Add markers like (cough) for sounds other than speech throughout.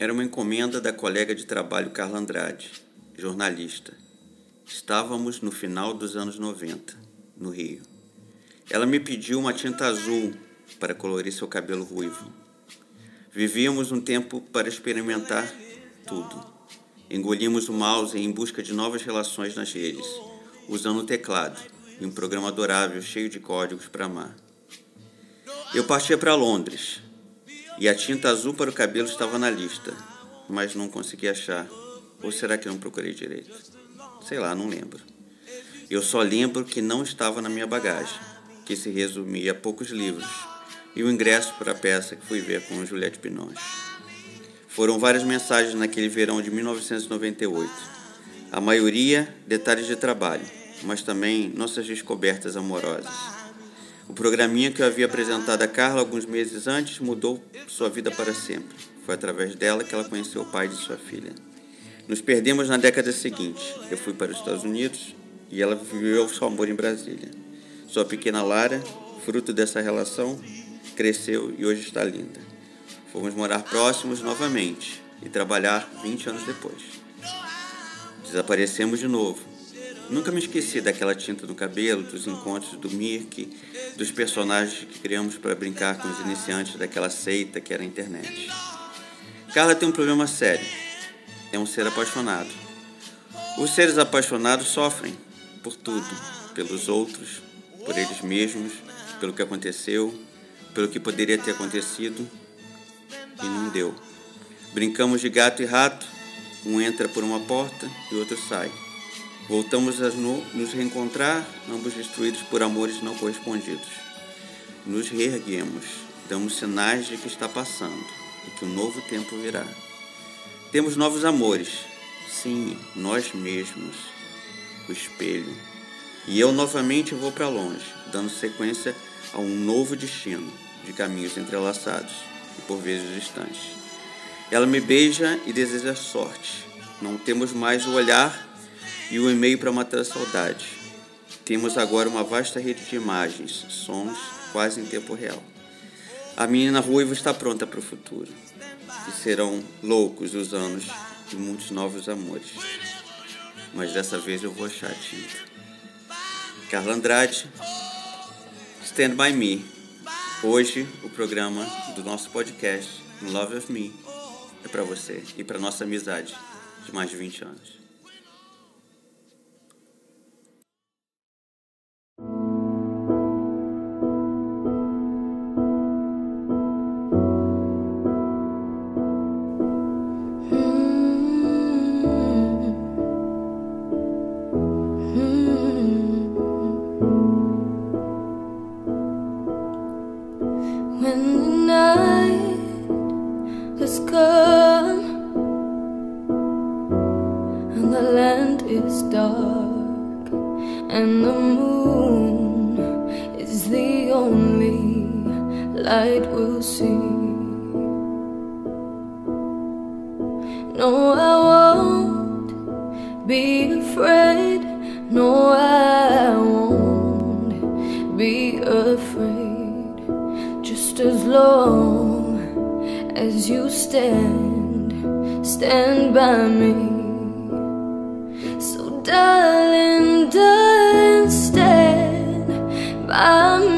Era uma encomenda da colega de trabalho Carla Andrade, jornalista. Estávamos no final dos anos 90, no Rio. Ela me pediu uma tinta azul para colorir seu cabelo ruivo. Vivíamos um tempo para experimentar tudo. Engolimos o mouse em busca de novas relações nas redes, usando o teclado e um programa adorável cheio de códigos para amar. Eu partia para Londres, e a tinta azul para o cabelo estava na lista, mas não consegui achar. Ou será que não procurei direito? Sei lá, não lembro. Eu só lembro que não estava na minha bagagem, que se resumia a poucos livros, e o ingresso para a peça que fui ver com Juliette Binoche. Foram várias mensagens naquele verão de 1998. A maioria detalhes de trabalho, mas também nossas descobertas amorosas. O programinha que eu havia apresentado a Carla alguns meses antes mudou sua vida para sempre. Foi através dela que ela conheceu o pai de sua filha. Nos perdemos na década seguinte. Eu fui para os Estados Unidos e ela viveu seu amor em Brasília. Sua pequena Lara, fruto dessa relação, cresceu e hoje está linda. Fomos morar próximos novamente e trabalhar 20 anos depois. Desaparecemos de novo Nunca me esqueci daquela tinta no cabelo, dos encontros do Mirk, dos personagens que criamos para brincar com os iniciantes daquela seita que era a internet. Carla tem um problema sério. É um ser apaixonado. Os seres apaixonados sofrem por tudo, pelos outros, por eles mesmos, pelo que aconteceu, pelo que poderia ter acontecido e não deu. Brincamos de gato e rato, um entra por uma porta e o outro sai. Voltamos a nos reencontrar, ambos destruídos por amores não correspondidos. Nos reerguemos, damos sinais de que está passando e que um novo tempo virá. Temos novos amores, sim, nós mesmos, o espelho. E eu novamente vou para longe, dando sequência a um novo destino de caminhos entrelaçados e por vezes distantes. Ela me beija e deseja sorte. Não temos mais o olhar e o e-mail para matar a saudade. Temos agora uma vasta rede de imagens, sons, quase em tempo real. A menina ruiva está pronta para o futuro. E serão loucos os anos de muitos novos amores. Mas dessa vez eu vou achar a tinta. Carla Andrade, Stand By Me. Hoje o programa do nosso podcast, Love of Me, é para você e para nossa amizade de mais de 20 anos. be afraid just as long as you stand, stand by me. So, darling, darling, stand by me.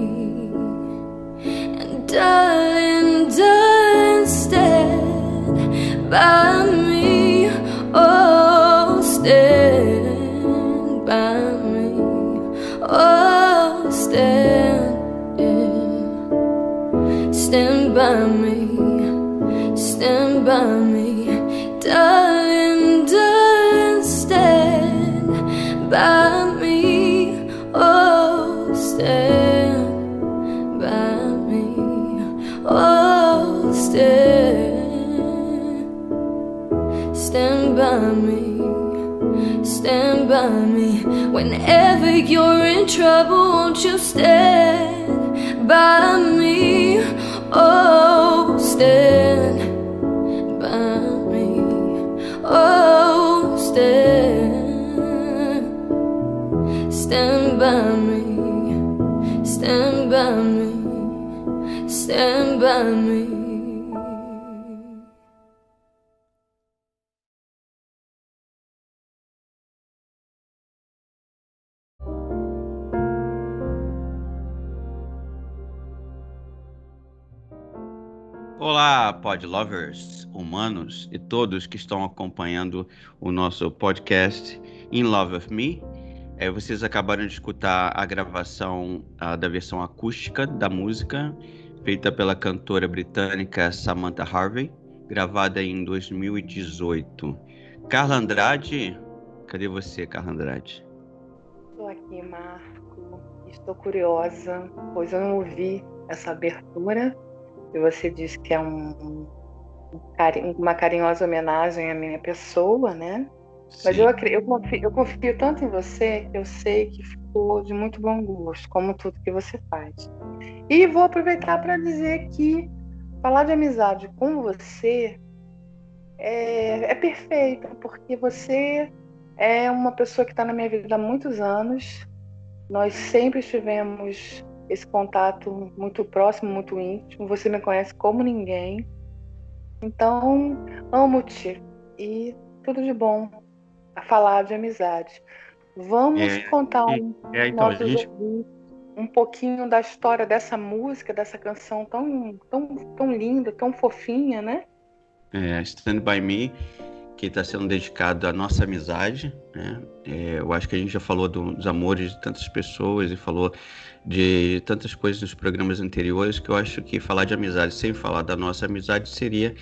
darling, darling, stand by me, oh, stand by me, oh, stand, stand by me, stand by me, darling. Whenever you're in trouble. Won't you stand by me? Oh, stand by me. Oh, stand. Stand by me. Stand by me. Stand by me. Pod lovers, humanos e todos que estão acompanhando o nosso podcast In Love of Me. É, vocês acabaram de escutar a gravação a, da versão acústica da música, feita pela cantora britânica Samantha Harvey, gravada em 2018. Carla Andrade, cadê você, Carla Andrade? Estou aqui, Marco. Estou curiosa, pois eu não ouvi essa abertura e você disse que é um, um, uma carinhosa homenagem à minha pessoa, né? Sim. Mas eu, eu, confio, eu confio tanto em você que eu sei que ficou de muito bom gosto, como tudo que você faz. E vou aproveitar para dizer que falar de amizade com você é, é perfeito, porque você é uma pessoa que está na minha vida há muitos anos. Nós sempre estivemos esse contato muito próximo, muito íntimo. Você me conhece como ninguém. Então, amo-te e tudo de bom a falar de amizade. Vamos é, contar um, é, então, gente... um pouquinho da história dessa música, dessa canção tão, tão, tão linda, tão fofinha, né? É, Stand By Me, que está sendo dedicado à nossa amizade. Né? É, eu acho que a gente já falou do, dos amores de tantas pessoas e falou de tantas coisas nos programas anteriores que eu acho que falar de amizade sem falar da nossa amizade seria,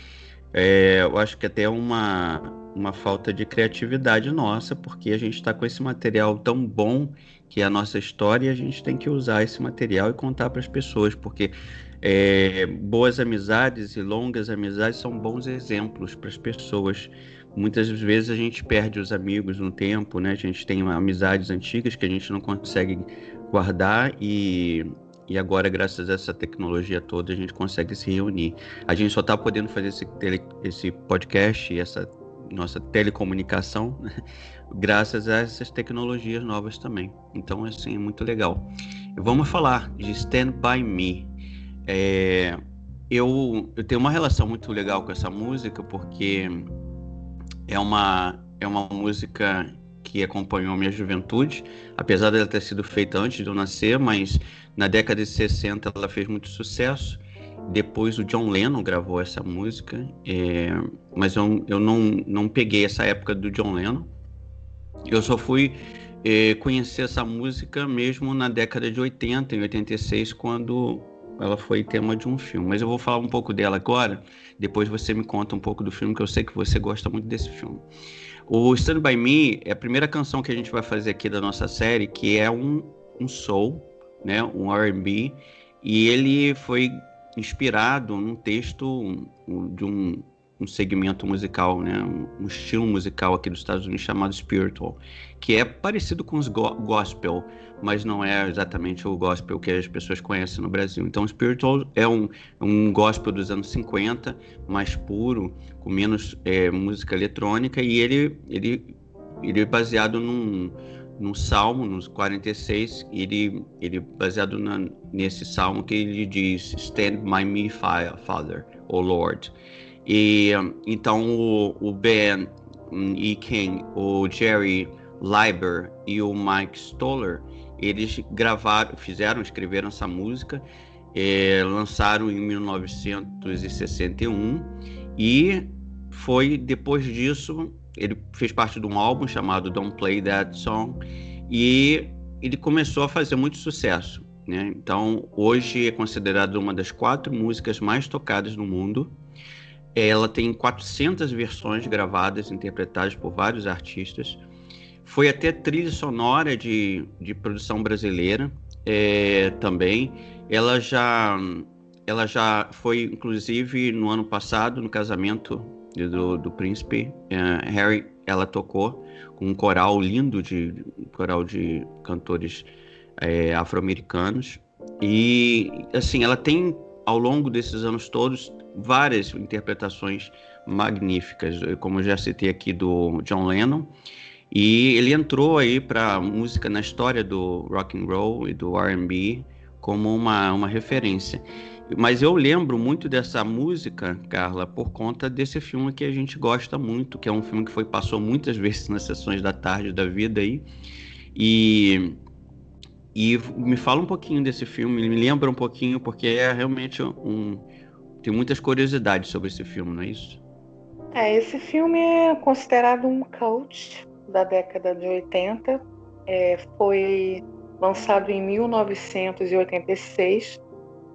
é, eu acho que até uma, uma falta de criatividade nossa, porque a gente está com esse material tão bom que é a nossa história e a gente tem que usar esse material e contar para as pessoas, porque é, boas amizades e longas amizades são bons exemplos para as pessoas. Muitas vezes a gente perde os amigos no tempo, né? A gente tem amizades antigas que a gente não consegue guardar e, e agora, graças a essa tecnologia toda, a gente consegue se reunir. A gente só está podendo fazer esse, tele, esse podcast essa nossa telecomunicação né? graças a essas tecnologias novas também. Então, assim, é muito legal. Vamos falar de Stand By Me. É, eu, eu tenho uma relação muito legal com essa música porque é uma, é uma música que acompanhou minha juventude, apesar dela ter sido feita antes de eu nascer, mas na década de 60 ela fez muito sucesso. Depois o John Lennon gravou essa música, é, mas eu, eu não, não peguei essa época do John Lennon. Eu só fui é, conhecer essa música mesmo na década de 80, em 86, quando ela foi tema de um filme. Mas eu vou falar um pouco dela agora, depois você me conta um pouco do filme, que eu sei que você gosta muito desse filme. O Stand By Me é a primeira canção que a gente vai fazer aqui da nossa série, que é um, um soul, né, um R&B, e ele foi inspirado num texto de um, um segmento musical, né, um, estilo musical aqui dos Estados Unidos chamado spiritual, que é parecido com os go gospel, mas não é exatamente o gospel que as pessoas conhecem no Brasil. Então, spiritual é um, um gospel dos anos 50, mais puro, com menos é, música eletrônica, e ele, ele, ele é baseado num, num salmo, nos 46, ele, ele baseado na, nesse salmo que ele diz: Stand by me, Father, O Lord. E então o, o Ben E. King, o Jerry Leiber e o Mike Stoller eles gravaram, fizeram, escreveram essa música, é, lançaram em 1961 e foi depois disso ele fez parte de um álbum chamado Don't Play That Song e ele começou a fazer muito sucesso. Né? Então hoje é considerado uma das quatro músicas mais tocadas no mundo. Ela tem 400 versões gravadas, interpretadas por vários artistas. Foi até trilha sonora de, de produção brasileira é, também. Ela já, ela já foi, inclusive, no ano passado, no casamento do, do príncipe uh, Harry, ela tocou com um coral lindo de um coral de cantores é, afro-americanos e assim ela tem ao longo desses anos todos várias interpretações magníficas, como eu já citei aqui do John Lennon e ele entrou aí para música na história do rock and roll e do R&B como uma, uma referência. Mas eu lembro muito dessa música, Carla, por conta desse filme que a gente gosta muito, que é um filme que foi passou muitas (laughs) vezes nas sessões da tarde da vida aí. E e me fala um pouquinho desse filme, me lembra um pouquinho porque é realmente um tem muitas curiosidades sobre esse filme, não é isso? É, esse filme é considerado um cult da década de 80. É, foi lançado em 1986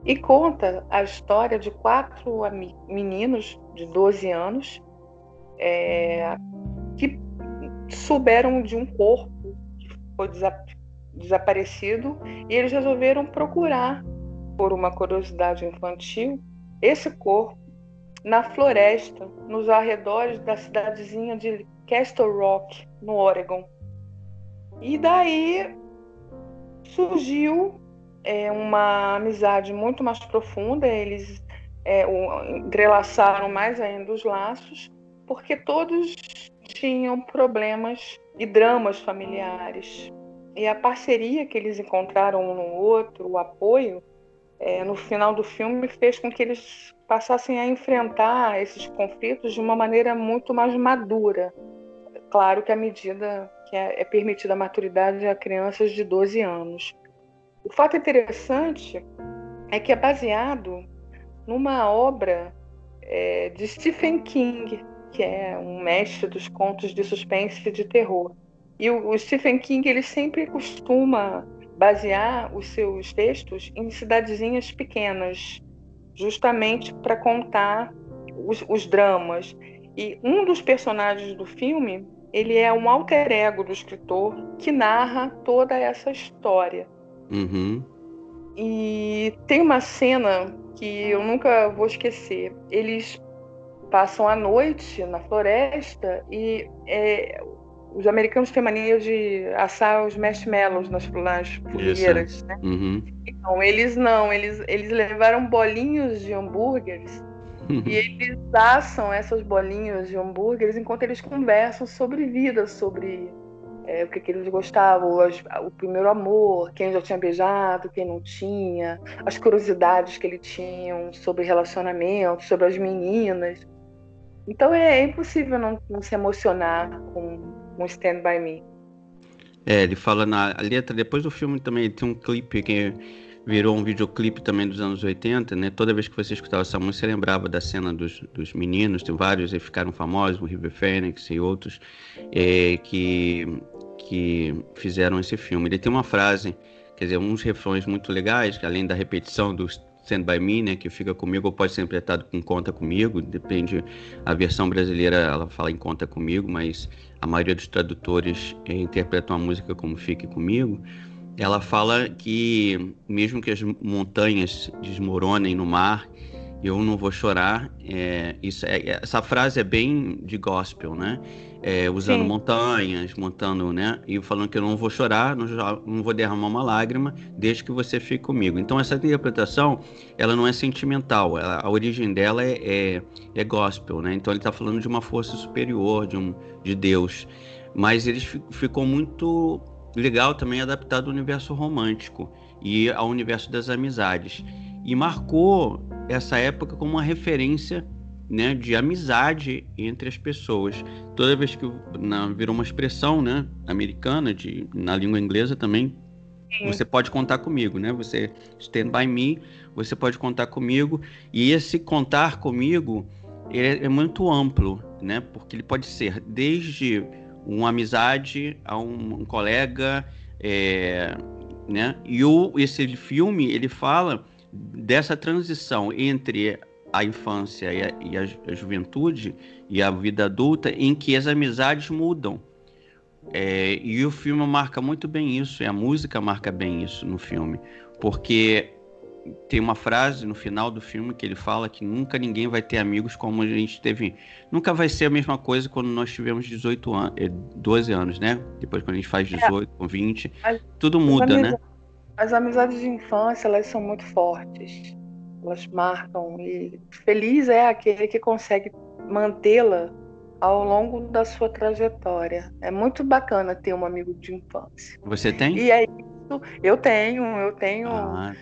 e conta a história de quatro meninos de 12 anos é, que souberam de um corpo que foi desaparecido e eles resolveram procurar, por uma curiosidade infantil, esse corpo na floresta, nos arredores da cidadezinha de Castle Rock, no Oregon. E daí surgiu é, uma amizade muito mais profunda, eles é, o, entrelaçaram mais ainda os laços, porque todos tinham problemas e dramas familiares. E a parceria que eles encontraram um no outro, o apoio, é, no final do filme fez com que eles passassem a enfrentar esses conflitos de uma maneira muito mais madura. Claro que à medida que é, é permitida a maturidade a crianças de 12 anos. O fato interessante é que é baseado numa obra é, de Stephen King, que é um mestre dos contos de suspense e de terror. E o, o Stephen King ele sempre costuma basear os seus textos em cidadezinhas pequenas, justamente para contar os, os, dramas. E um dos personagens do filme ele é um alter ego do escritor que narra toda essa história. Uhum. E tem uma cena que eu nunca vou esquecer. Eles passam a noite na floresta e é, os americanos têm mania de assar os marshmallows nas, nas fogueiras, né? Uhum. Então, eles não, eles, eles levaram bolinhos de hambúrgueres uhum. e eles assam essas bolinhas de hambúrgueres enquanto eles conversam sobre vida, sobre é, o que, que, eles gostavam, as, o primeiro amor, quem já tinha beijado, quem não tinha, as curiosidades que ele tinham sobre relacionamento, sobre as meninas. Então é, é impossível não, não, se emocionar com um Stand By Me. É, ele fala na letra, depois do filme também tem um clipe que virou um videoclipe também dos anos 80, né? Toda vez que você escutava essa música, você lembrava da cena dos, dos meninos, tem vários que ficaram famosos, o River Phoenix e outros, é, que que fizeram esse filme. Ele tem uma frase, quer dizer, uns refrões muito legais, que além da repetição do Stand By Me, né, que fica comigo, ou pode ser interpretado com Conta Comigo, depende, a versão brasileira ela fala em Conta Comigo, mas a maioria dos tradutores é, interpretam a música como Fique Comigo. Ela fala que mesmo que as montanhas desmoronem no mar, eu não vou chorar. É, isso é, essa frase é bem de gospel, né? É, usando Sim. montanhas, montando, né? E falando que eu não vou chorar, não, não, vou derramar uma lágrima, desde que você fique comigo. Então essa interpretação, ela não é sentimental, ela, a origem dela é, é, é, gospel, né? Então ele está falando de uma força superior, de um de Deus. Mas ele ficou muito legal também adaptado ao universo romântico e ao universo das amizades e marcou essa época como uma referência né, de amizade entre as pessoas. Toda vez que na, virou uma expressão né, americana, de, na língua inglesa também, Sim. você pode contar comigo, né? Você stand by me, você pode contar comigo. E esse contar comigo é, é muito amplo, né? Porque ele pode ser desde uma amizade a um, um colega, é, né? E o, esse filme ele fala dessa transição entre a infância e a, e a, juventude e a vida adulta, em que as amizades mudam. É, e o filme marca muito bem isso, e a música marca bem isso no filme, porque tem uma frase no final do filme que ele fala que nunca ninguém vai ter amigos como a gente teve. Nunca vai ser a mesma coisa quando nós tivemos 18 anos, 12 anos, né? Depois quando a gente faz 18, é. com 20, tudo muda, né? As amizades de infância, elas são muito fortes. Elas marcam e feliz é aquele que consegue mantê-la ao longo da sua trajetória. É muito bacana ter um amigo de infância. Você tem? E é isso. Eu tenho, eu tenho ah,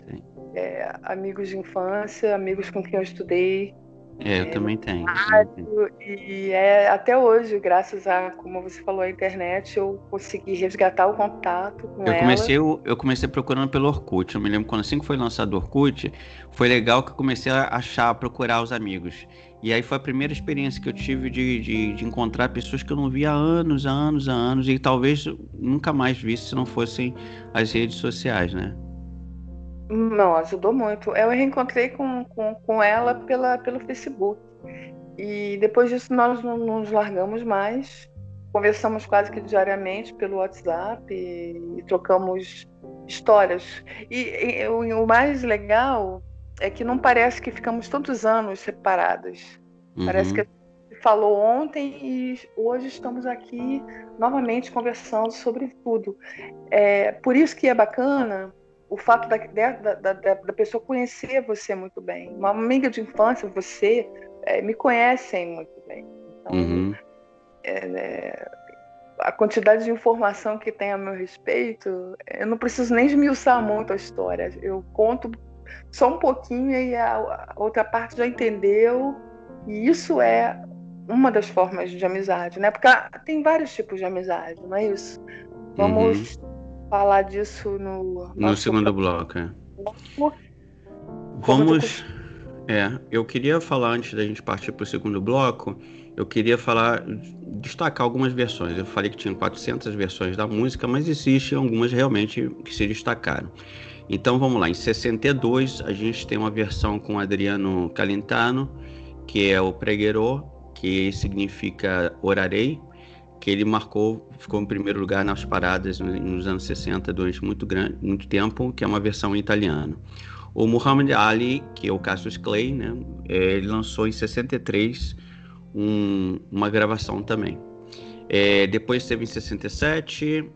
é, amigos de infância, amigos com quem eu estudei. É, eu também tenho. Rádio, e é, até hoje, graças a, como você falou, a internet, eu consegui resgatar o contato com eu comecei, ela. Eu, eu comecei procurando pelo Orkut. Eu me lembro quando assim que foi lançado o Orkut, foi legal que eu comecei a achar, procurar os amigos. E aí foi a primeira experiência que eu tive de, de, de, encontrar pessoas que eu não via há anos, há anos, há anos, e talvez nunca mais visse se não fossem as redes sociais, né? Não, ajudou muito. Eu reencontrei com, com, com ela pela, pelo Facebook. E depois disso nós não nos largamos mais. Conversamos quase que diariamente pelo WhatsApp e, e trocamos histórias. E, e o, o mais legal é que não parece que ficamos tantos anos separadas. Uhum. Parece que falou ontem e hoje estamos aqui novamente conversando sobre tudo. É, por isso que é bacana o fato da, da, da, da, pessoa conhecer você muito bem. Uma amiga de infância, você, é, me conhecem muito bem. Então, uhum. é, né, a quantidade de informação que tem a meu respeito, eu não preciso nem esmiuçar muito a história. Eu conto só um pouquinho e a outra parte já entendeu. E isso é uma das formas de amizade, né? Porque tem vários tipos de amizade, não é isso? Vamos uhum. Falar disso no, no segundo bloco. É. Vamos. É, eu queria falar antes da gente partir para o segundo bloco. Eu queria falar, destacar algumas versões. Eu falei que tinha 400 versões da música, mas existem algumas realmente que se destacaram. Então vamos lá, em 62 a gente tem uma versão com Adriano Calentano, que é o Preguerô, que significa orarei, que ele marcou, ficou em primeiro lugar nas paradas nos anos 60 durante muito, grande, muito tempo, que é uma versão em italiano. O Muhammad Ali, que é o Cassius Clay, né, é, ele lançou em 63 um, uma gravação também. É, depois teve em 67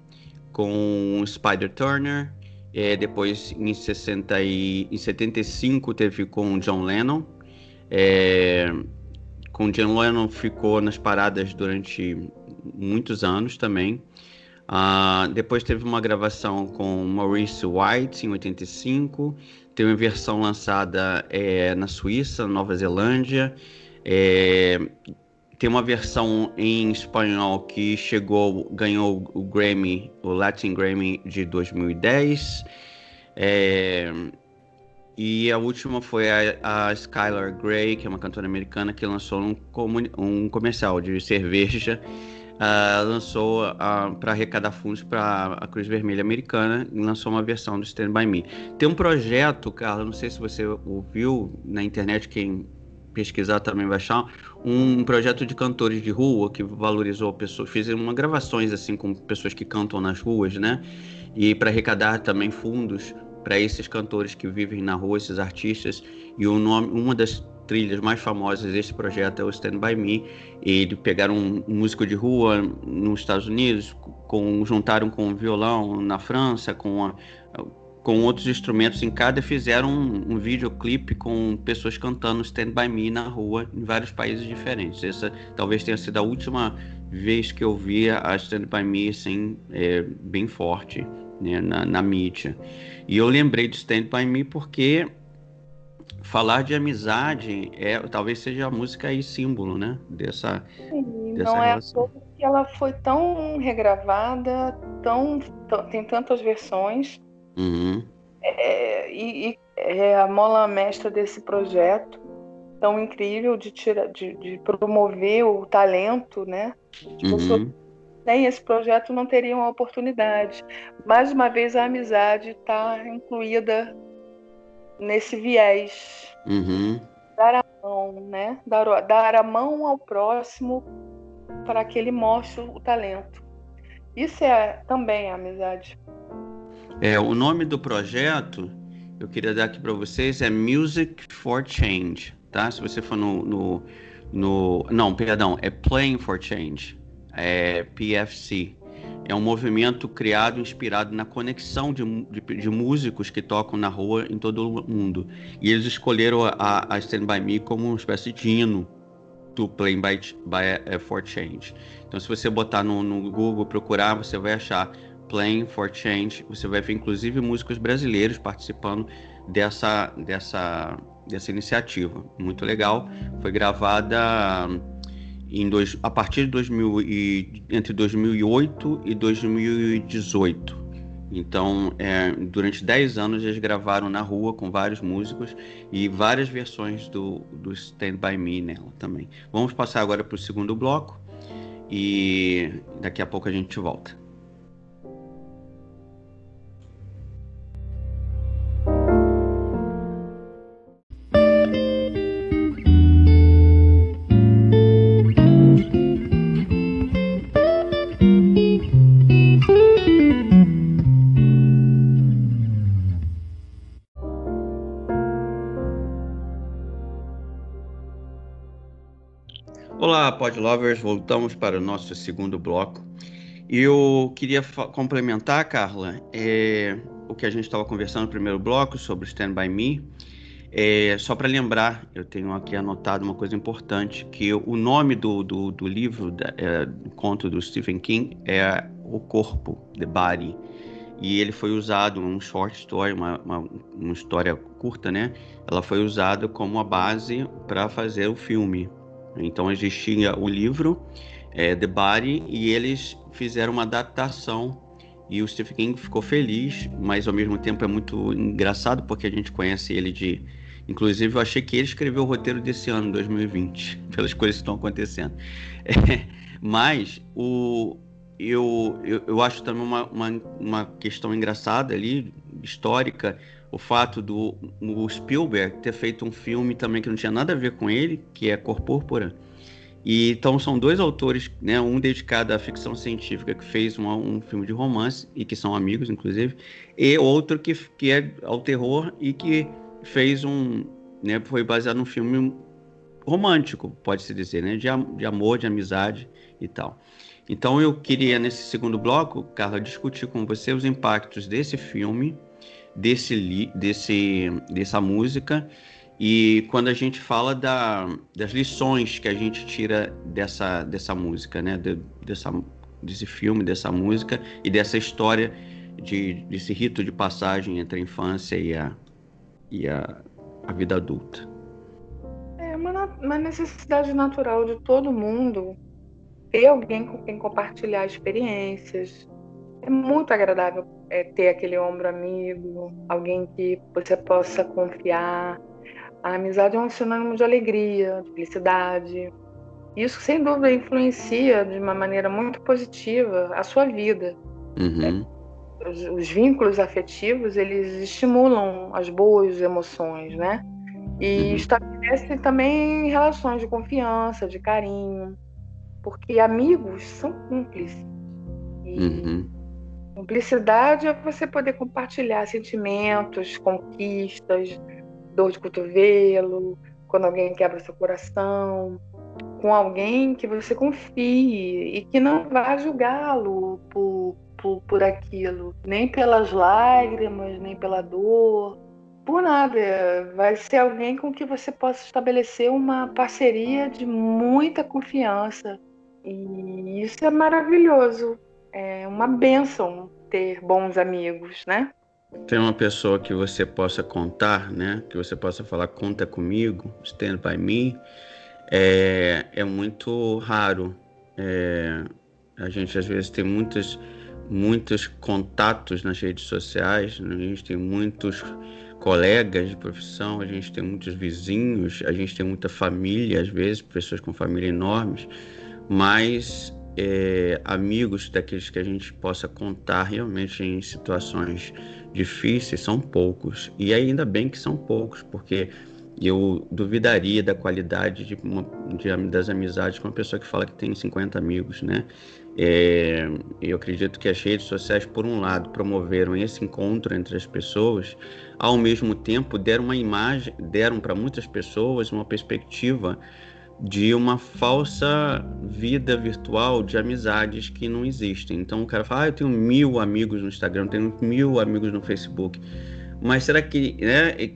com Spider Turner, é, depois, em, 60 e, em 75, teve com John Lennon. É, com John Lennon ficou nas paradas durante muitos anos também. Uh, depois teve uma gravação com Maurice White em 85. Teve uma versão lançada é, na Suíça, Nova Zelândia. É, tem uma versão em espanhol que chegou, ganhou o Grammy, o Latin Grammy de 2010. É, e a última foi a, a Skylar Grey, que é uma cantora americana, que lançou um, um comercial de cerveja. Uh, lançou uh, para arrecadar fundos para a Cruz Vermelha Americana lançou uma versão do Stand By Me. Tem um projeto, Carla, não sei se você ouviu na internet, quem pesquisar também vai achar, um projeto de cantores de rua que valorizou pessoas, fez uma gravações assim com pessoas que cantam nas ruas, né? E para arrecadar também fundos para esses cantores que vivem na rua, esses artistas. E o nome, uma das trilhas mais famosas desse projeto é o Stand By Me. E pegaram um músico de rua nos Estados Unidos, com, juntaram com violão na França, com a, com outros instrumentos em cada, fizeram um, um videoclipe com pessoas cantando Stand By Me na rua em vários países diferentes. Essa talvez tenha sido a última vez que eu via a Stand By Me assim, é, bem forte né, na, na mídia. E eu lembrei de Stand By Me porque falar de amizade é talvez seja a música aí símbolo, né? Dessa, Sim, dessa não relação. é que ela foi tão regravada, tão, tem tantas versões Uhum. É, e, e, é a mola mestra desse projeto tão incrível de, tira, de, de promover o talento, né? De uhum. sem esse projeto não teriam a oportunidade. Mais uma vez a amizade está incluída nesse viés. Uhum. Dar a mão, né? Dar, dar a mão ao próximo para que ele mostre o talento. Isso é também a amizade. É, o nome do projeto eu queria dar aqui para vocês é Music for Change, tá? Se você for no, no, no, Não, perdão, é Playing for Change, é PFC. É um movimento criado, inspirado na conexão de, de, de músicos que tocam na rua em todo o mundo. E eles escolheram a, a Stand By Me como uma espécie de hino do Playing by, by, uh, for Change. Então, se você botar no, no Google, procurar, você vai achar Playing for Change. Você vai ver, inclusive, músicos brasileiros participando dessa, dessa, dessa iniciativa. Muito legal. Foi gravada em dois, a partir de 2000 e, entre 2008 e 2018. Então, é, durante 10 anos eles gravaram na rua com vários músicos e várias versões do, do Stand By Me nela também. Vamos passar agora para o segundo bloco e daqui a pouco a gente volta. Podlovers, voltamos para o nosso segundo bloco. Eu queria complementar, Carla, é, o que a gente estava conversando no primeiro bloco sobre Stand By Me. É, só para lembrar, eu tenho aqui anotado uma coisa importante, que o nome do, do, do livro, da, é, do conto do Stephen King é O Corpo, The Body. E ele foi usado, um short story, uma, uma, uma história curta, né? Ela foi usada como a base para fazer o filme, então existia o livro é, The Body e eles fizeram uma adaptação e o Stephen King ficou feliz, mas ao mesmo tempo é muito engraçado porque a gente conhece ele de. Inclusive, eu achei que ele escreveu o roteiro desse ano, 2020, (laughs) pelas coisas que estão acontecendo. (laughs) É, mas o, eu, eu, eu acho também uma, uma, uma questão engraçada ali, histórica, o fato do o Spielberg ter feito um filme também que não tinha nada a ver com ele, que é Cor Púrpura. E então são dois autores, né, um dedicado à ficção científica que fez uma, um filme de romance e que são amigos inclusive, e outro que, que é ao terror e que fez um, né, foi baseado num filme romântico, pode se dizer, né, de, de amor, de amizade e tal. Então eu queria nesse segundo bloco, Carla, discutir com você os impactos desse filme desse, desse, dessa música. E quando a gente fala da, das lições que a gente tira dessa, dessa música, né? De, dessa, desse filme, dessa música e dessa história de, desse rito de passagem entre a infância e a, e a, a vida adulta. É uma, uma necessidade natural de todo mundo ter alguém com quem compartilhar experiências. É muito agradável é, ter aquele ombro amigo, alguém que você possa confiar. A amizade é um sinônimo de alegria, de felicidade. Isso, sem dúvida, influencia de uma maneira muito positiva a sua vida. Uhum. É, os, os, vínculos afetivos, eles estimulam as boas emoções, né? E uhum. estabelecem também relações de confiança, de carinho. Porque amigos são cúmplices. E uhum Cumplicidade é você poder compartilhar sentimentos, conquistas, dor de cotovelo, quando alguém quebra seu coração, com alguém que você confie e que não vá julgá-lo por, por, por aquilo, nem pelas lágrimas, nem pela dor, por nada. Vai ser alguém com que você possa estabelecer uma parceria de muita confiança. E isso é maravilhoso é uma benção ter bons amigos, né? Tem uma pessoa que você possa contar, né? Que você possa falar, conta comigo, stand by me. É, é muito raro. É, a gente às vezes tem muitos, muitos contatos nas redes sociais, né? a gente tem muitos colegas de profissão, a gente tem muitos vizinhos, a gente tem muita família, às vezes, pessoas com família enormes, mas é, amigos daqueles que a gente possa contar realmente em situações difíceis são poucos. E ainda bem que são poucos, porque eu duvidaria da qualidade de uma, de, das amizades com uma pessoa que fala que tem 50 amigos, né? É, eu acredito que as redes sociais, por um lado, promoveram esse encontro entre as pessoas, ao mesmo tempo deram uma imagem, deram para muitas pessoas uma perspectiva de uma falsa vida virtual de amizades que não existem. Então o cara fala, ah, eu tenho mil amigos no Instagram, tenho mil amigos no Facebook. Mas será que, né, é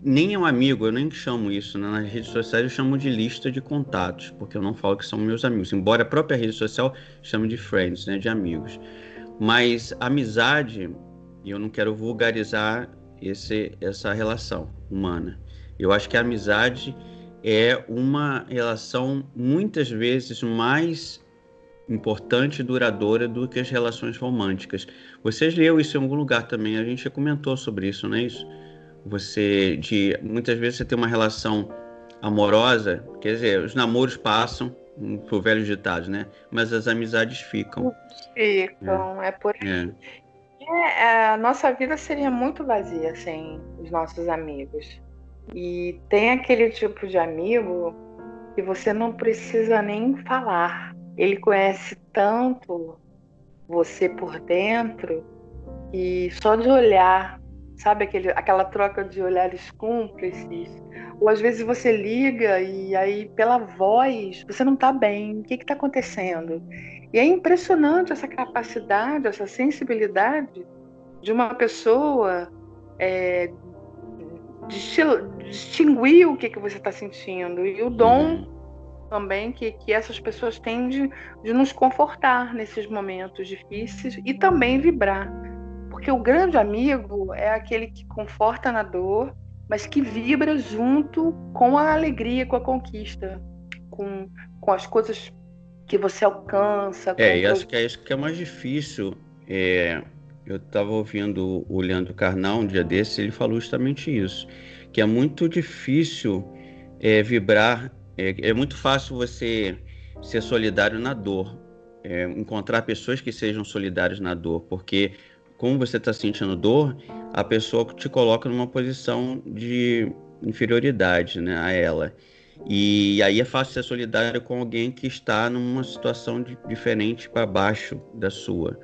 nem é um amigo, eu nem chamo isso, né? nas redes sociais eu chamo de lista de contatos, porque eu não falo que são meus amigos, embora a própria rede social chame de friends, né, de amigos. Mas amizade, eu não quero vulgarizar esse, essa relação humana. Eu acho que a amizade é uma relação muitas vezes mais importante e duradoura do que as relações românticas. Vocês leu isso em algum lugar também, a gente já comentou sobre isso, não é isso? Você de muitas vezes você tem uma relação amorosa, quer dizer, os namoros passam por velhos ditados, né? Mas as amizades ficam. Ficam, é, é por aí. É. é. a nossa vida seria muito vazia sem os nossos amigos. E tem aquele tipo de amigo que você não precisa nem falar. Ele conhece tanto você por dentro e só de olhar, sabe aquele, aquela troca de olhares cúmplices? Ou às vezes você liga e aí pela voz você não está bem, o que está acontecendo? E é impressionante essa capacidade, essa sensibilidade de uma pessoa é, distinguir o que, que você está sentindo e o dom uhum. também que, que essas pessoas têm de, de nos confortar nesses momentos difíceis e também vibrar. Porque o grande amigo é aquele que conforta na dor, mas que vibra junto com a alegria, com a conquista, com, com as coisas que você alcança. É, e acho que é isso que é mais difícil. É, eu estava ouvindo o Leandro Carnal um dia desse, ele falou justamente isso, que é muito difícil é, vibrar, é, é, muito fácil você ser solidário na dor, é, encontrar pessoas que sejam solidárias na dor, porque como você está sentindo dor, a pessoa te coloca numa posição de inferioridade né, a ela. E aí é fácil ser solidário com alguém que está numa situação de, diferente para baixo da sua.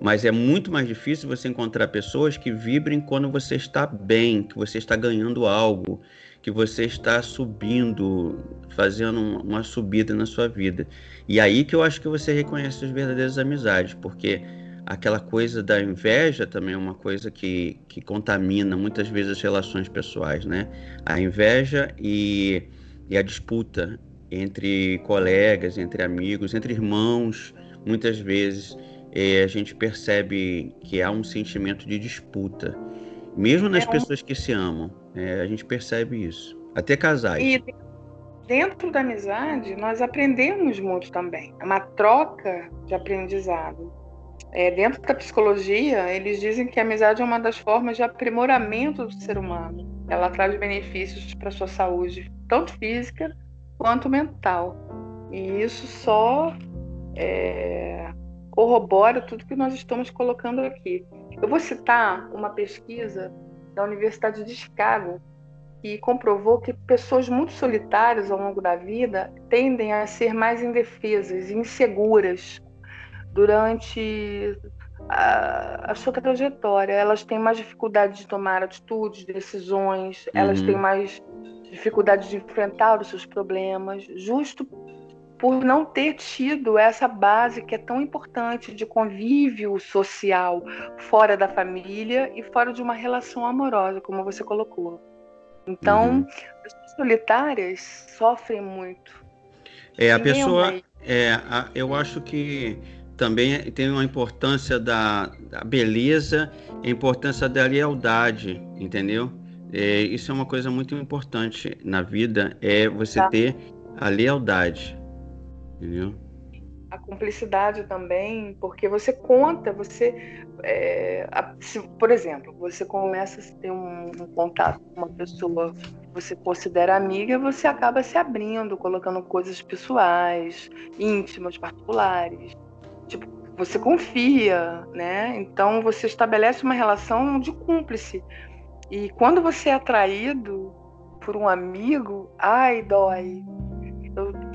Mas é muito mais difícil você encontrar pessoas que vibrem quando você está bem, que você está ganhando algo, que você está subindo, fazendo uma subida na sua vida. E aí que eu acho que você reconhece as verdadeiras amizades, porque aquela coisa da inveja também é uma coisa que, que contamina muitas vezes as relações pessoais, né? A inveja e, e a disputa entre colegas, entre amigos, entre irmãos, muitas vezes é, a gente percebe que há um sentimento de disputa, mesmo nas é um... pessoas que se amam. É, a gente percebe isso. Até casais. E dentro da amizade, nós aprendemos muito também. É uma troca de aprendizado. É, dentro da psicologia, eles dizem que a amizade é uma das formas de aprimoramento do ser humano. Ela traz benefícios para a sua saúde, tanto física quanto mental. E isso só é, corrobora tudo que nós estamos colocando aqui. Eu vou citar uma pesquisa da Universidade de Chicago que comprovou que pessoas muito solitárias ao longo da vida tendem a ser mais indefesas, inseguras durante a, a sua trajetória. Elas têm mais dificuldade de tomar atitudes, decisões, uhum. elas têm mais dificuldade de enfrentar os seus problemas, justo por não ter tido essa base que é tão importante de convívio social fora da família e fora de uma relação amorosa, como você colocou. Então, uhum. as pessoas solitárias sofrem muito. É, a pessoa. É, a, eu acho que também tem uma importância da, da beleza, a importância da lealdade, entendeu? É, isso é uma coisa muito importante na vida, é você tá. ter a lealdade. Entendeu? A cumplicidade também, porque você conta, você. É, a, se, por exemplo, você começa a ter um, um contato com uma pessoa que você considera amiga, você acaba se abrindo, colocando coisas pessoais, íntimas, particulares. Tipo, você confia, né? Então você estabelece uma relação de cúmplice. E quando você é atraído por um amigo, ai, dói.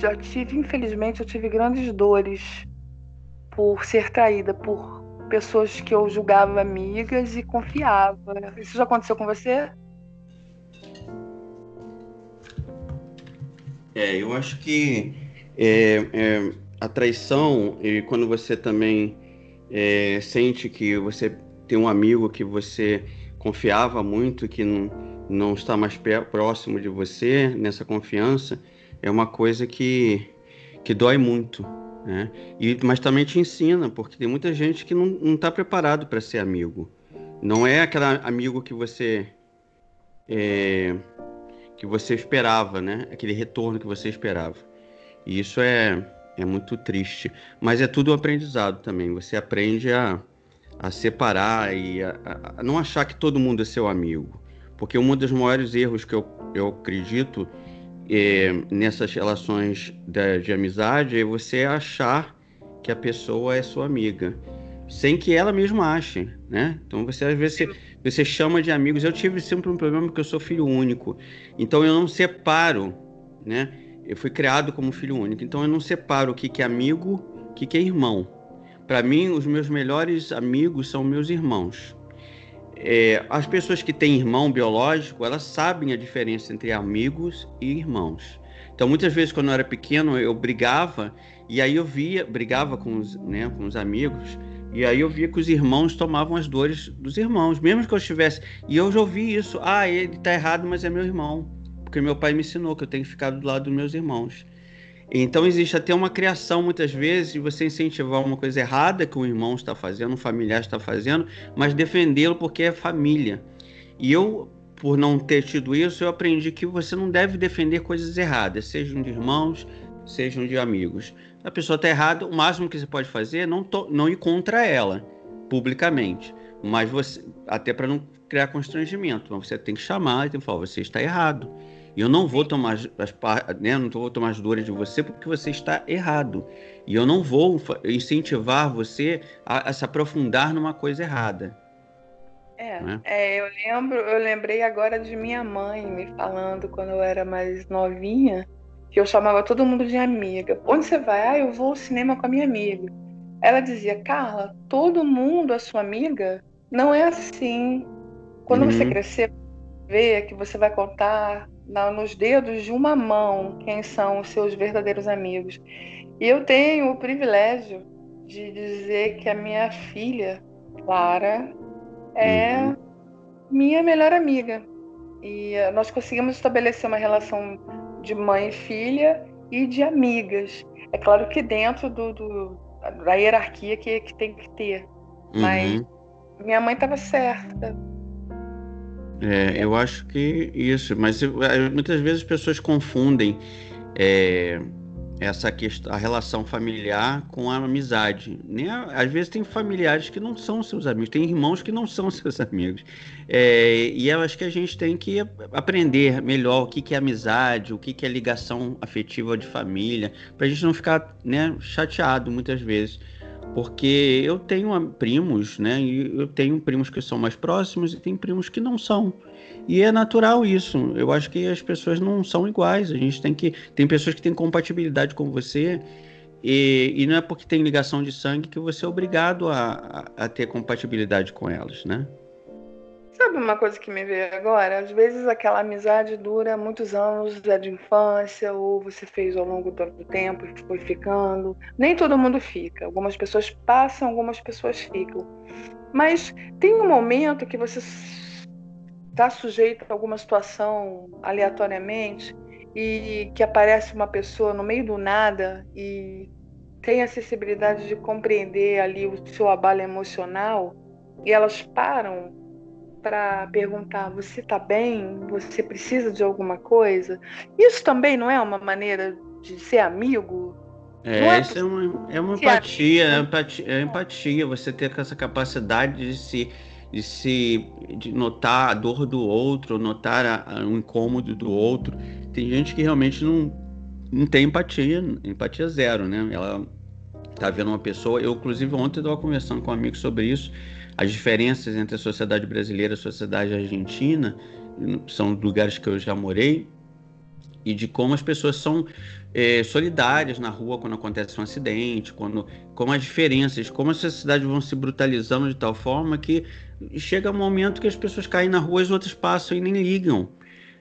Já tive, infelizmente, eu tive grandes dores por ser traída por pessoas que eu julgava amigas e confiava. Isso já aconteceu com você? É, eu acho que é, é, a traição, e quando você também é, sente que você tem um amigo que você confiava muito, que não, não está mais próximo de você, nessa confiança, é uma coisa que, que dói muito. Né? E, mas também te ensina, porque tem muita gente que não está preparado para ser amigo. Não é aquele amigo que você é, que você esperava, né? Aquele retorno que você esperava. E isso é, é muito triste. Mas é tudo um aprendizado também. Você aprende a, a separar e a, a não achar que todo mundo é seu amigo. Porque um dos maiores erros que eu, eu acredito é, nessas relações de, de amizade é você achar que a pessoa é sua amiga, sem que ela mesma ache, né? Então você às vezes você, você chama de amigos. Eu tive sempre um problema porque eu sou filho único, então eu não separo, né? Eu fui criado como filho único, então eu não separo o que, que é amigo, o que, que é irmão. Para mim, os meus melhores amigos são meus irmãos. É, as pessoas que têm irmão biológico, elas sabem a diferença entre amigos e irmãos. Então, muitas vezes, quando eu era pequeno, eu brigava e aí eu via, brigava com os, né, com os amigos, e aí eu via que os irmãos tomavam as dores dos irmãos, mesmo que eu estivesse. E eu já ouvi isso. Ah, ele está errado, mas é meu irmão. Porque meu pai me ensinou que eu tenho que ficar do lado dos meus irmãos. Então existe até uma criação, muitas vezes, de você incentivar uma coisa errada que um irmão está fazendo, um familiar está fazendo, mas defendê-lo porque é família. E eu, por não ter tido isso, eu aprendi que você não deve defender coisas erradas, sejam de irmãos, sejam de amigos. A pessoa está errada, o máximo que você pode fazer é não, não ir contra ela, publicamente. Mas você, até para não criar constrangimento, mas você tem que chamar e tem que falar, você está errado. E eu não vou tomar as, né, não vou tomar as dores de você porque você está errado. E eu não vou incentivar você a, a se aprofundar numa coisa errada. É, né? é, eu lembro, eu lembrei agora de minha mãe me falando quando eu era mais novinha, que eu chamava todo mundo de amiga. Onde você vai? Ah, eu vou ao cinema com a minha amiga. Ela dizia, Carla, todo mundo é sua amiga? Não é assim. Quando uhum. você crescer, vê que você vai contar nos dedos de uma mão quem são os seus verdadeiros amigos. E eu tenho o privilégio de dizer que a minha filha, Clara, é uhum. minha melhor amiga. E eh, nós conseguimos estabelecer uma relação de mãe e filha e de amigas. É claro que dentro do, do da hierarquia que, que tem que ter. Uhum. Mas minha mãe estava certa. É, eu acho que isso, mas eu, muitas vezes as pessoas confundem é, essa questão, a relação familiar com a amizade. Né? Às vezes tem familiares que não são seus amigos, tem irmãos que não são (laughs) seus amigos. É, e eu acho que a gente tem que aprender melhor o que, que é amizade, o que, que é ligação afetiva de família, para a gente não ficar né, chateado muitas vezes porque eu tenho primos, né? E eu tenho primos que são mais próximos e tem primos que não são. E é natural isso. Eu acho que as pessoas não são iguais. A gente tem que tem pessoas que têm compatibilidade com você e, e não é porque tem ligação de sangue que você é obrigado a, a, a ter compatibilidade com elas, né? Sabe uma coisa que me veio agora? Às vezes aquela amizade dura muitos anos, é de infância, ou você fez ao longo do tempo e foi ficando. Nem todo mundo fica. Algumas pessoas passam, algumas pessoas ficam. Mas tem um momento que você está sujeito a alguma situação aleatoriamente e que aparece uma pessoa no meio do nada e tem a acessibilidade de compreender ali o seu abalo emocional e elas param para perguntar: você está bem? Você precisa de alguma coisa? Isso também não é uma maneira de ser amigo? É, é, isso é uma, é uma empatia, é empatia, é empatia, você ter essa capacidade de se, de se de notar a dor do outro, notar a, a, o incômodo do outro. Tem gente que realmente não, não tem empatia, empatia zero, né? Ela tá vendo uma pessoa. Eu, inclusive, ontem estava conversando com um amigo sobre isso as diferenças entre a sociedade brasileira e a sociedade argentina, são lugares que eu já morei, e de como as pessoas são é, solidárias na rua quando acontece um acidente, quando, como as diferenças, como essas cidades vão se brutalizando de tal forma que chega um momento que as pessoas caem na rua e as outras passam e nem ligam.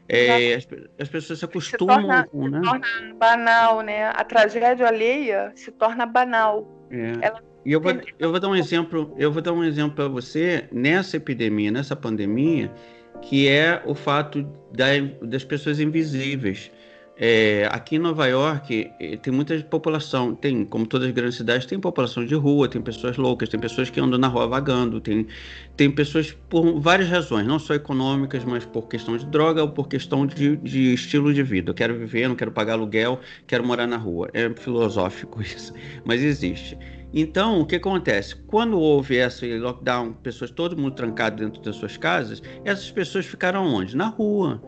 É, as, as, pessoas se acostumam se torna, com, né? Se torna banal, né? A tragédia alheia se torna banal. É. Ela... E eu vou, eu vou dar um exemplo, eu vou dar um exemplo para você nessa epidemia, nessa pandemia, que é o fato da, das pessoas invisíveis. É, aqui em Nova York eh, tem muita população, tem, como todas as grandes cidades, tem população de rua, tem pessoas loucas, tem pessoas que andam na rua vagando, tem, tem pessoas por várias razões, não só econômicas, mas por questão de droga ou por questão de, de estilo de vida. Eu quero viver, não quero pagar aluguel, quero morar na rua. É filosófico (laughs) isso, mas existe. Então, o que acontece? Quando houve esse lockdown, pessoas, todo mundo trancado dentro das suas casas, essas pessoas ficaram onde? Na rua.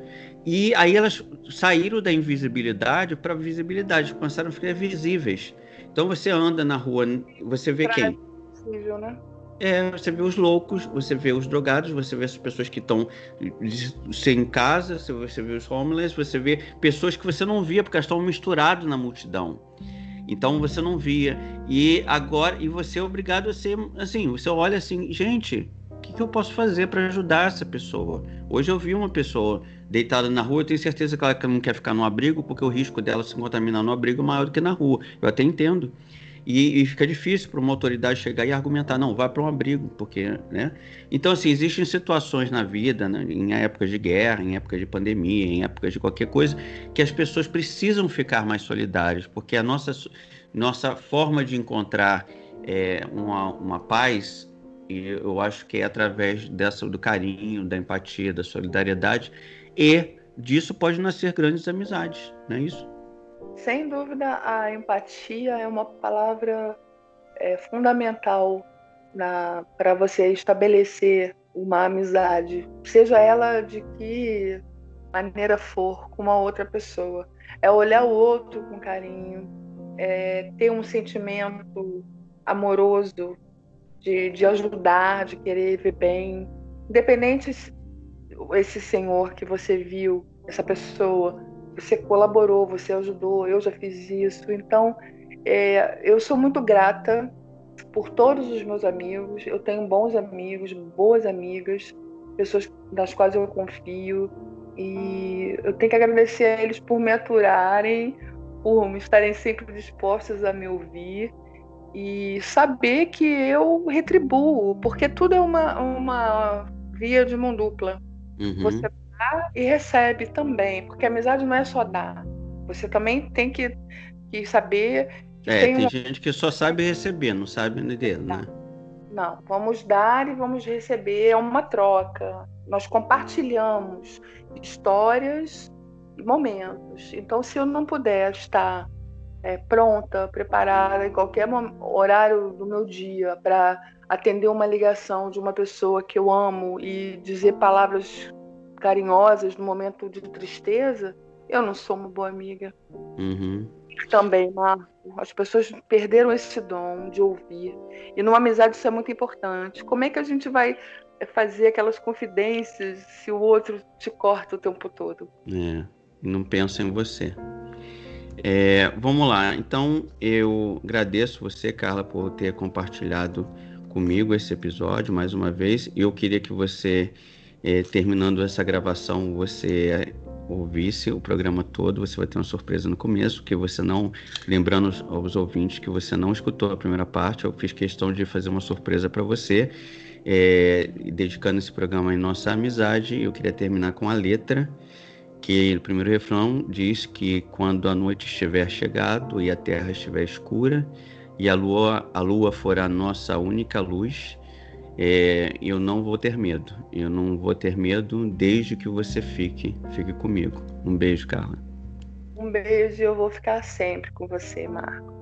E aí elas saíram da invisibilidade para a visibilidade, começaram a ficar visíveis. Então você anda na rua, você vê pra quem? Possível, né? É, você vê os loucos, você vê os drogados, você vê as pessoas que estão sem casa, você vê os homeless, você vê pessoas que você não via porque elas estão misturadas na multidão. Então você não via. E agora, e você é obrigado a ser assim, você olha assim, gente, o que, que eu posso fazer para ajudar essa pessoa? Hoje eu vi uma pessoa deitada na rua, eu tenho certeza que ela não quer ficar no abrigo, porque o risco dela se contaminar no abrigo é maior do que na rua. Eu até entendo. E, e, fica difícil para uma autoridade chegar e argumentar, não, vá para um abrigo, porque, né? Então, assim, existem situações na vida, né, em épocas de guerra, em épocas de pandemia, em épocas de qualquer coisa, que as pessoas precisam ficar mais solidárias, porque a nossa, nossa forma de encontrar é, uma, uma paz, e eu acho que é através dessa do carinho, da empatia, da solidariedade, e disso pode nascer grandes amizades, não é isso? Sem dúvida, a empatia é uma palavra é, fundamental para você estabelecer uma amizade, seja ela de que maneira for, com uma outra pessoa. É olhar o outro com carinho, é ter um sentimento amoroso de, de ajudar, de querer ver bem, independente esse senhor que você viu, essa pessoa, você colaborou, você ajudou, eu já fiz isso. Então, é, eu sou muito grata por todos os meus amigos. Eu tenho bons amigos, boas amigas, pessoas nas quais eu confio. E eu tenho que agradecer a eles por me aturarem, por estarem sempre dispostos a me ouvir e saber que eu retribuo, porque tudo é uma, uma via de mão dupla. Uhum. Você dá e recebe também, porque amizade não é só dar. Você também tem que, que saber. Que é, tem, tem uma... gente que só sabe receber, não sabe dedo, né? Não, vamos dar e vamos receber, é uma troca. Nós compartilhamos histórias e momentos. Então, se eu não puder estar é, pronta, preparada em qualquer horário do meu dia para atender uma ligação de uma pessoa que eu amo e dizer palavras carinhosas no momento de tristeza, eu não sou uma boa amiga. Uhum. Também, Marco. As pessoas perderam esse dom de ouvir. E numa amizade isso é muito importante. Como é que a gente vai fazer aquelas confidências se o outro te corta o tempo todo? É, não pensa em você. É, vamos lá. Então, eu agradeço você, Carla, por ter compartilhado comigo esse episódio mais uma vez. Eu queria que você é, terminando essa gravação, você ouvisse o programa todo, você vai ter uma surpresa no começo, que você não, lembrando aos ouvintes que você não escutou a primeira parte, eu fiz questão de fazer uma surpresa para você, é, dedicando esse programa em nossa amizade. Eu queria terminar com a letra, que no primeiro refrão diz que quando a noite estiver chegado e a terra estiver escura e a lua, a lua for a nossa única luz, é, eu não vou ter medo. Eu não vou ter medo desde que você fique, fique comigo. Um beijo, Carla. Um beijo e eu vou ficar sempre com você, Marco.